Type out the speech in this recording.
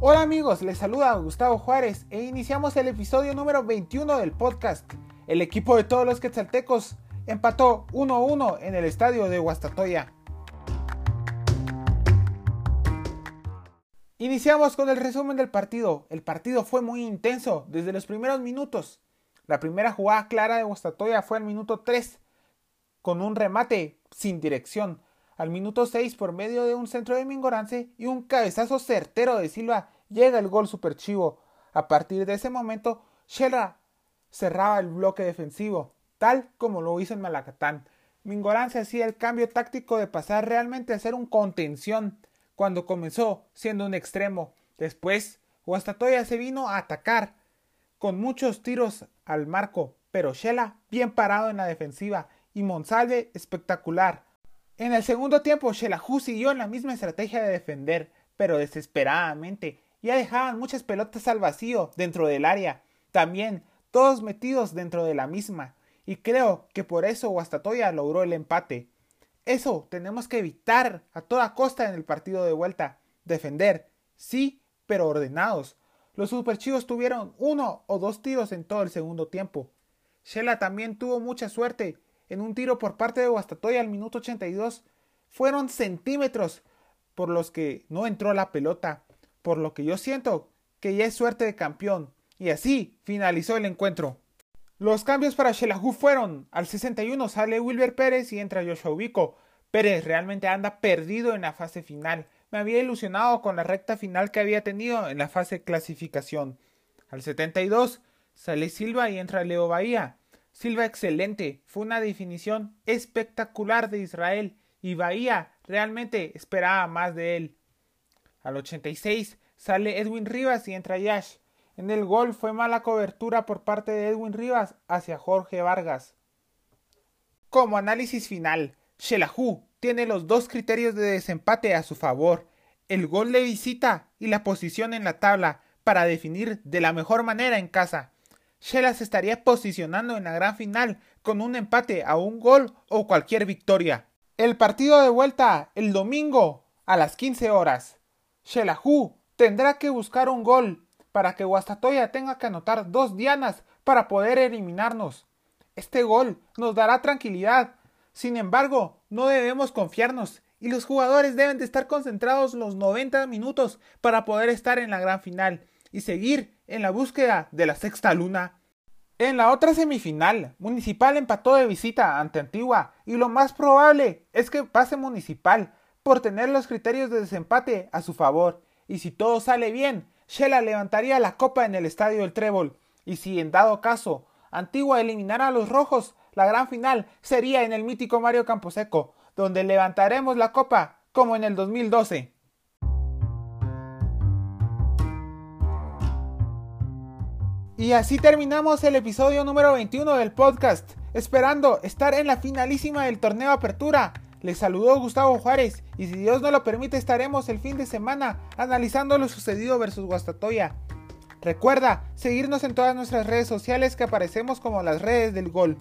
Hola amigos, les saluda Gustavo Juárez e iniciamos el episodio número 21 del podcast. El equipo de todos los quetzaltecos empató 1-1 en el estadio de Huastatoya. Iniciamos con el resumen del partido. El partido fue muy intenso desde los primeros minutos. La primera jugada clara de Huastatoya fue al minuto 3 con un remate sin dirección. Al minuto 6 por medio de un centro de Mingorance y un cabezazo certero de Silva llega el gol superchivo. A partir de ese momento, Shella cerraba el bloque defensivo, tal como lo hizo en Malacatán. Mingorance hacía el cambio táctico de pasar realmente a ser un contención cuando comenzó siendo un extremo. Después, Guastatoya se vino a atacar con muchos tiros al marco, pero Shela bien parado en la defensiva y Monsalve espectacular. En el segundo tiempo, Shelahu siguió en la misma estrategia de defender, pero desesperadamente. Ya dejaban muchas pelotas al vacío dentro del área. También todos metidos dentro de la misma. Y creo que por eso Guastatoya logró el empate. Eso tenemos que evitar a toda costa en el partido de vuelta. Defender, sí, pero ordenados. Los superchivos tuvieron uno o dos tiros en todo el segundo tiempo. Shela también tuvo mucha suerte en un tiro por parte de Guastatoya al minuto 82. Fueron centímetros por los que no entró la pelota, por lo que yo siento que ya es suerte de campeón. Y así finalizó el encuentro. Los cambios para Shelahu fueron, al 61 sale Wilber Pérez y entra Joshua Ubico. Pérez realmente anda perdido en la fase final. Me había ilusionado con la recta final que había tenido en la fase clasificación. Al 72 sale Silva y entra Leo Bahía. Silva excelente, fue una definición espectacular de Israel y Bahía realmente esperaba más de él. Al 86 sale Edwin Rivas y entra Yash. En el gol fue mala cobertura por parte de Edwin Rivas hacia Jorge Vargas. Como análisis final, Shelahu tiene los dos criterios de desempate a su favor, el gol de visita y la posición en la tabla para definir de la mejor manera en casa. Shela se estaría posicionando en la gran final con un empate a un gol o cualquier victoria. El partido de vuelta el domingo a las 15 horas. Shelahu tendrá que buscar un gol para que Guastatoya tenga que anotar dos dianas para poder eliminarnos. Este gol nos dará tranquilidad. Sin embargo, no debemos confiarnos y los jugadores deben de estar concentrados los 90 minutos para poder estar en la gran final y seguir en la búsqueda de la sexta luna. En la otra semifinal, Municipal empató de visita ante Antigua y lo más probable es que pase Municipal por tener los criterios de desempate a su favor. Y si todo sale bien, Shela levantaría la copa en el estadio del Trébol. Y si en dado caso Antigua eliminara a los rojos, la gran final sería en el mítico Mario Camposeco, donde levantaremos la copa como en el 2012. Y así terminamos el episodio número 21 del podcast, esperando estar en la finalísima del torneo Apertura. Les saludó Gustavo Juárez y si Dios no lo permite estaremos el fin de semana analizando lo sucedido versus Guastatoya. Recuerda seguirnos en todas nuestras redes sociales que aparecemos como las redes del gol.